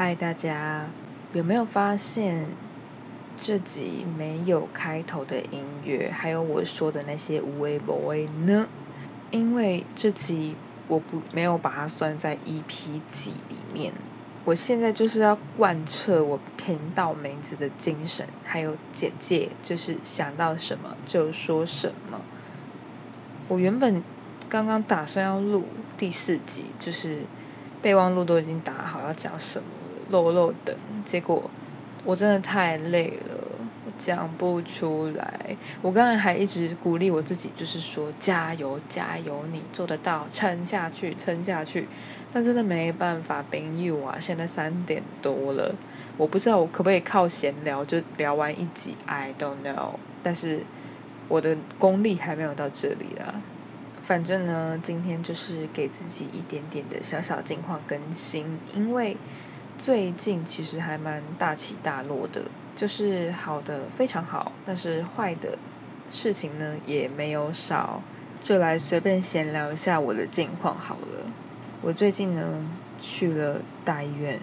嗨，大家有没有发现这集没有开头的音乐，还有我说的那些无为不为呢？因为这集我不没有把它算在 EP 集里面。我现在就是要贯彻我频道名字的精神，还有简介，就是想到什么就说什么。我原本刚刚打算要录第四集，就是备忘录都已经打好要讲什么。漏漏等，结果我真的太累了，我讲不出来。我刚才还一直鼓励我自己，就是说加油加油，你做得到，撑下去撑下去。但真的没办法朋友啊，现在三点多了，我不知道我可不可以靠闲聊就聊完一集，I don't know。但是我的功力还没有到这里啦。反正呢，今天就是给自己一点点的小小近况更新，因为。最近其实还蛮大起大落的，就是好的非常好，但是坏的事情呢也没有少。就来随便闲聊一下我的近况好了。我最近呢去了大医院，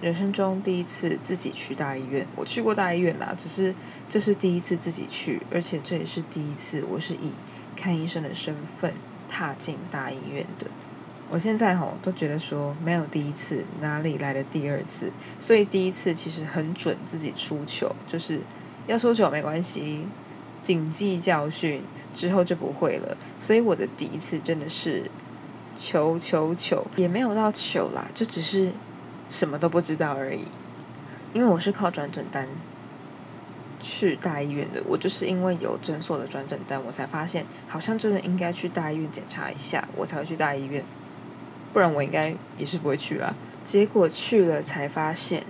人生中第一次自己去大医院。我去过大医院啦，只是这是第一次自己去，而且这也是第一次我是以看医生的身份踏进大医院的。我现在吼都觉得说没有第一次，哪里来的第二次？所以第一次其实很准自己出糗，就是要出糗没关系，谨记教训，之后就不会了。所以我的第一次真的是求求求，也没有到糗啦，就只是什么都不知道而已。因为我是靠转诊单去大医院的，我就是因为有诊所的转诊单，我才发现好像真的应该去大医院检查一下，我才会去大医院。不然我应该也是不会去了。结果去了才发现，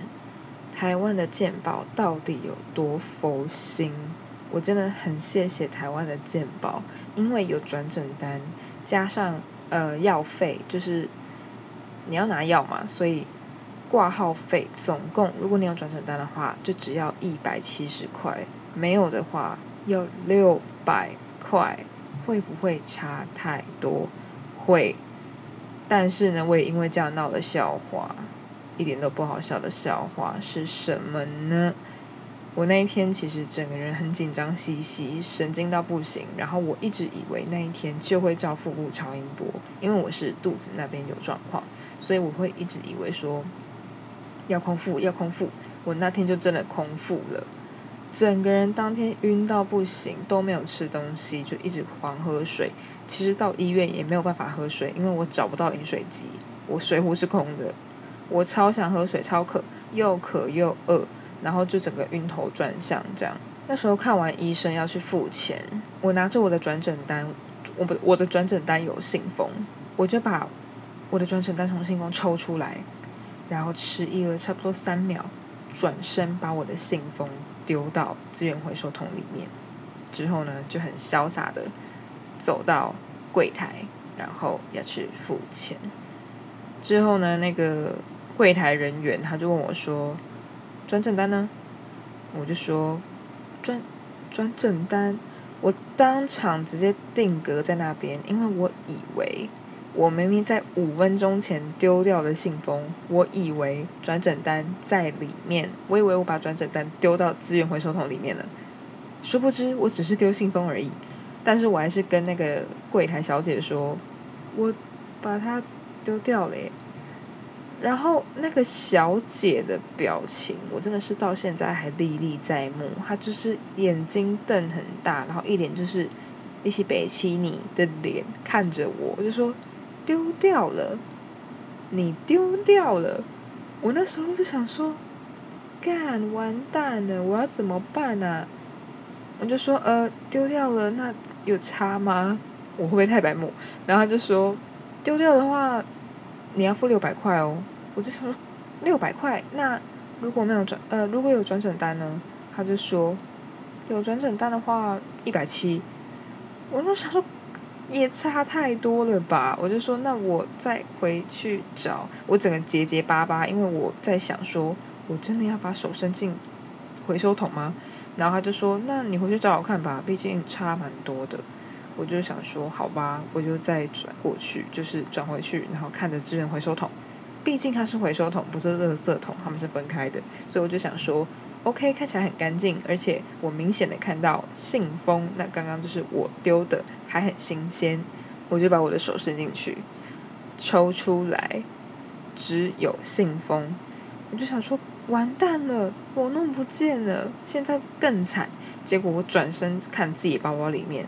台湾的健保到底有多佛心。我真的很谢谢台湾的健保，因为有转诊单，加上呃药费，就是你要拿药嘛，所以挂号费总共，如果你有转诊单的话，就只要一百七十块；没有的话要六百块。会不会差太多？会。但是呢，我也因为这样闹了笑话，一点都不好笑的笑话是什么呢？我那一天其实整个人很紧张兮兮，神经到不行。然后我一直以为那一天就会照腹部超音波，因为我是肚子那边有状况，所以我会一直以为说要空腹，要空腹。我那天就真的空腹了，整个人当天晕到不行，都没有吃东西，就一直狂喝水。其实到医院也没有办法喝水，因为我找不到饮水机，我水壶是空的。我超想喝水，超渴，又渴又饿，然后就整个晕头转向这样。那时候看完医生要去付钱，我拿着我的转诊单，我不我的转诊单有信封，我就把我的转诊单从信封抽出来，然后迟疑了差不多三秒，转身把我的信封丢到资源回收桶里面，之后呢就很潇洒的。走到柜台，然后要去付钱。之后呢，那个柜台人员他就问我说：“转诊单呢？”我就说：“转转诊单。”我当场直接定格在那边，因为我以为我明明在五分钟前丢掉的信封，我以为转诊单在里面，我以为我把转诊单丢到资源回收桶里面了。殊不知，我只是丢信封而已。但是我还是跟那个柜台小姐说，我把它丢掉了耶。然后那个小姐的表情，我真的是到现在还历历在目。她就是眼睛瞪很大，然后一脸就是一些北七你的脸看着我，我就说丢掉了，你丢掉了。我那时候就想说，干完蛋了，我要怎么办啊？我就说呃丢掉了，那有差吗？我会不会太白目？然后他就说丢掉的话，你要付六百块哦。我就想说六百块，那如果没有转呃如果有转诊单呢？他就说有转诊单的话一百七。我就想说也差太多了吧？我就说那我再回去找，我整个结结巴巴，因为我在想说我真的要把手伸进回收桶吗？然后他就说：“那你回去找找看吧，毕竟差蛮多的。”我就想说：“好吧，我就再转过去，就是转回去，然后看着资源回收桶。”毕竟它是回收桶，不是垃圾桶，它们是分开的，所以我就想说，OK，看起来很干净，而且我明显的看到信封，那刚刚就是我丢的，还很新鲜，我就把我的手伸进去，抽出来，只有信封，我就想说，完蛋了，我弄不见了，现在更惨。结果我转身看自己包包里面，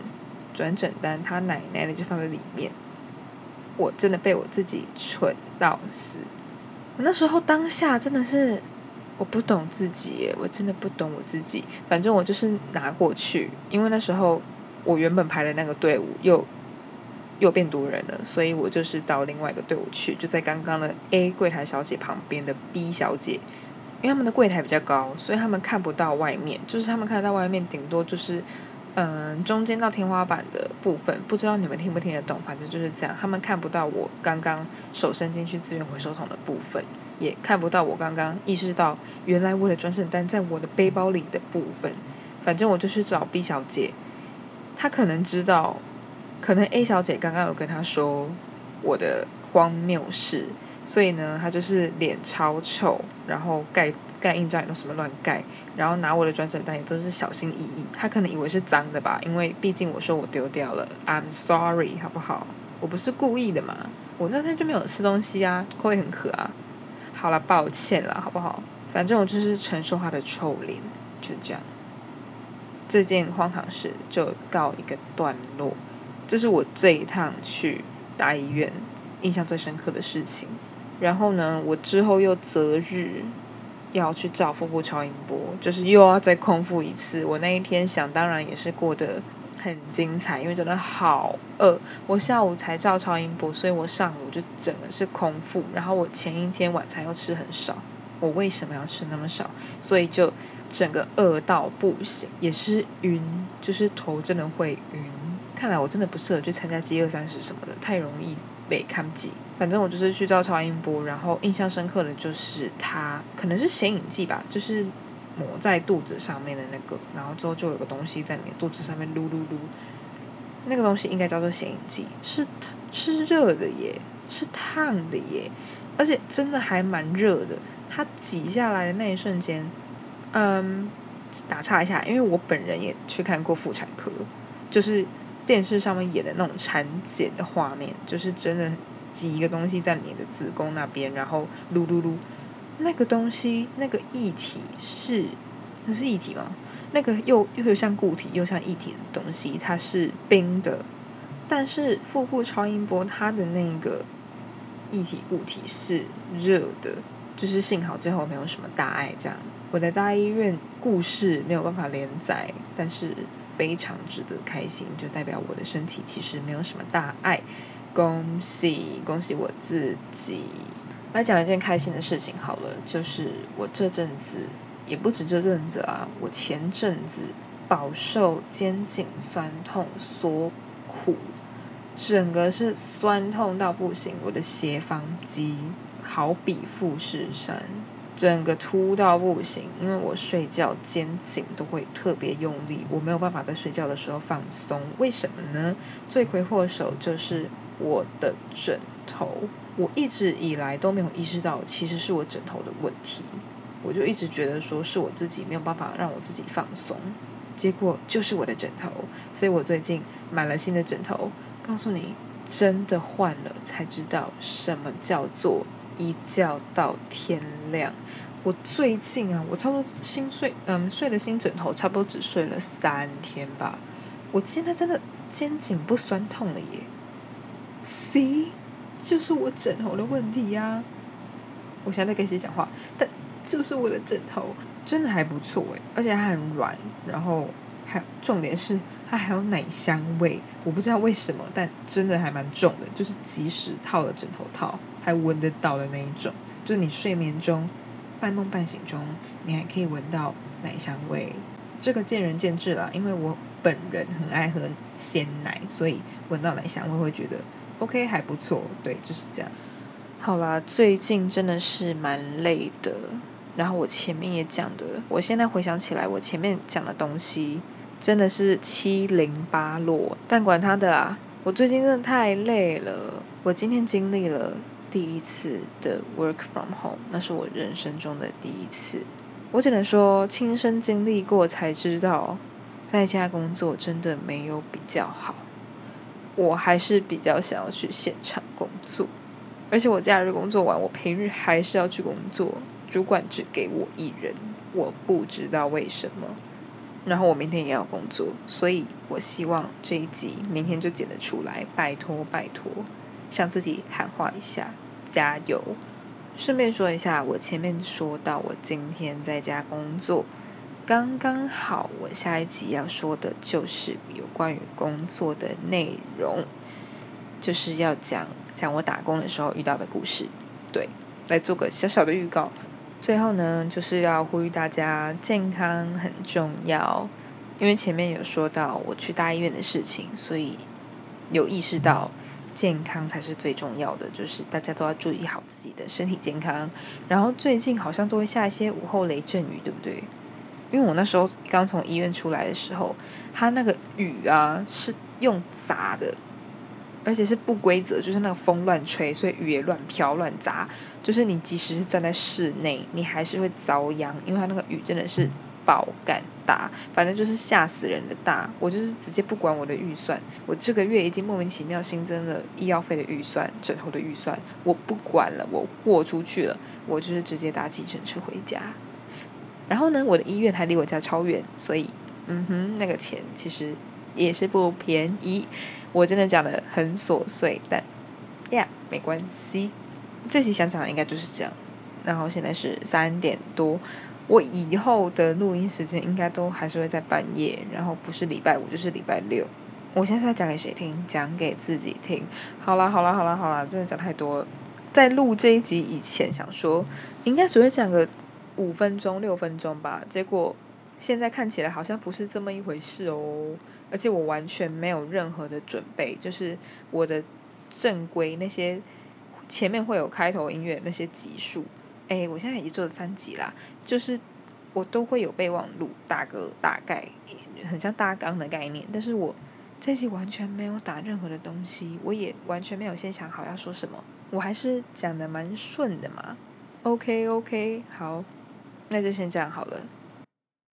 转诊单，他奶奶的就放在里面。我真的被我自己蠢到死。我那时候当下真的是我不懂自己，我真的不懂我自己。反正我就是拿过去，因为那时候我原本排的那个队伍又又变多人了，所以我就是到另外一个队伍去，就在刚刚的 A 柜台小姐旁边的 B 小姐。因为他们的柜台比较高，所以他们看不到外面，就是他们看得到外面，顶多就是，嗯，中间到天花板的部分，不知道你们听不听得懂，反正就是这样，他们看不到我刚刚手伸进去资源回收桶的部分，也看不到我刚刚意识到原来我的转诊单在我的背包里的部分，反正我就去找 B 小姐，她可能知道，可能 A 小姐刚刚有跟她说我的荒谬事。所以呢，她就是脸超丑，然后盖盖印章也都什么乱盖，然后拿我的转诊单也都是小心翼翼。她可能以为是脏的吧，因为毕竟我说我丢掉了，I'm sorry，好不好？我不是故意的嘛，我那天就没有吃东西啊，口味很渴啊。好了，抱歉了，好不好？反正我就是承受他的臭脸，就这样。这件荒唐事就告一个段落，这是我这一趟去大医院印象最深刻的事情。然后呢，我之后又择日要去照腹部超音波，就是又要再空腹一次。我那一天想当然也是过得很精彩，因为真的好饿。我下午才照超音波，所以我上午就整个是空腹。然后我前一天晚餐又吃很少，我为什么要吃那么少？所以就整个饿到不行，也是晕，就是头真的会晕。看来我真的不适合去参加饥饿三十什么的，太容易被看挤。反正我就是去照超音波，然后印象深刻的就是它可能是显影剂吧，就是抹在肚子上面的那个，然后之后就有个东西在你肚子上面噜噜噜，那个东西应该叫做显影剂，是是热的耶，是烫的耶，而且真的还蛮热的。它挤下来的那一瞬间，嗯，打岔一下，因为我本人也去看过妇产科，就是电视上面演的那种产检的画面，就是真的。挤一个东西在你的子宫那边，然后噜噜噜，那个东西那个液体是那是液体吗？那个又又像固体又像液体的东西，它是冰的。但是腹部超音波它的那个液体固体是热的，就是幸好最后没有什么大碍。这样，我的大医院故事没有办法连载，但是非常值得开心，就代表我的身体其实没有什么大碍。恭喜恭喜我自己！来讲一件开心的事情好了，就是我这阵子也不止这阵子啊，我前阵子饱受肩颈酸痛所苦，整个是酸痛到不行，我的斜方肌好比富士山，整个凸到不行，因为我睡觉肩颈都会特别用力，我没有办法在睡觉的时候放松，为什么呢？罪魁祸首就是。我的枕头，我一直以来都没有意识到，其实是我枕头的问题。我就一直觉得说是我自己没有办法让我自己放松，结果就是我的枕头。所以我最近买了新的枕头，告诉你，真的换了才知道什么叫做一觉到天亮。我最近啊，我差不多新睡，嗯，睡了新枕头，差不多只睡了三天吧。我现在真的肩颈不酸痛了耶。C，就是我枕头的问题呀。我现在在跟谁讲话？但就是我的枕头真的还不错诶，而且它很软，然后还重点是它还有奶香味。我不知道为什么，但真的还蛮重的，就是即使套了枕头套，还闻得到的那一种。就是你睡眠中半梦半醒中，你还可以闻到奶香味。这个见仁见智啦，因为我本人很爱喝鲜奶，所以闻到奶香味会觉得。OK，还不错，对，就是这样。好啦，最近真的是蛮累的。然后我前面也讲的，我现在回想起来，我前面讲的东西真的是七零八落。但管他的啦，我最近真的太累了。我今天经历了第一次的 work from home，那是我人生中的第一次。我只能说，亲身经历过才知道，在家工作真的没有比较好。我还是比较想要去现场工作，而且我假日工作完，我平日还是要去工作。主管只给我一人，我不知道为什么。然后我明天也要工作，所以我希望这一集明天就剪得出来，拜托拜托，向自己喊话一下，加油！顺便说一下，我前面说到我今天在家工作，刚刚好我下一集要说的就是有关于工作的内容，就是要讲讲我打工的时候遇到的故事，对，来做个小小的预告。最后呢，就是要呼吁大家，健康很重要。因为前面有说到我去大医院的事情，所以有意识到健康才是最重要的，就是大家都要注意好自己的身体健康。然后最近好像都会下一些午后雷阵雨，对不对？因为我那时候刚从医院出来的时候，它那个雨啊是用砸的。而且是不规则，就是那个风乱吹，所以雨也乱飘乱砸。就是你即使是站在室内，你还是会遭殃，因为它那个雨真的是爆干大，反正就是吓死人的大。我就是直接不管我的预算，我这个月已经莫名其妙新增了医药费的预算、枕头的预算，我不管了，我豁出去了，我就是直接搭计程车回家。然后呢，我的医院还离我家超远，所以嗯哼，那个钱其实也是不便宜。我真的讲的很琐碎，但呀，没关系。这期想讲的应该就是这样。然后现在是三点多，我以后的录音时间应该都还是会在半夜，然后不是礼拜五就是礼拜六。我现在在讲给谁听？讲给自己听。好啦好啦好啦好啦，真的讲太多了。在录这一集以前，想说应该只会讲个五分钟六分钟吧，结果现在看起来好像不是这么一回事哦。而且我完全没有任何的准备，就是我的正规那些前面会有开头音乐那些集数，哎，我现在已经做了三集啦，就是我都会有备忘录，打个大概，很像大纲的概念，但是我这集完全没有打任何的东西，我也完全没有先想好要说什么，我还是讲的蛮顺的嘛，OK OK，好，那就先这样好了。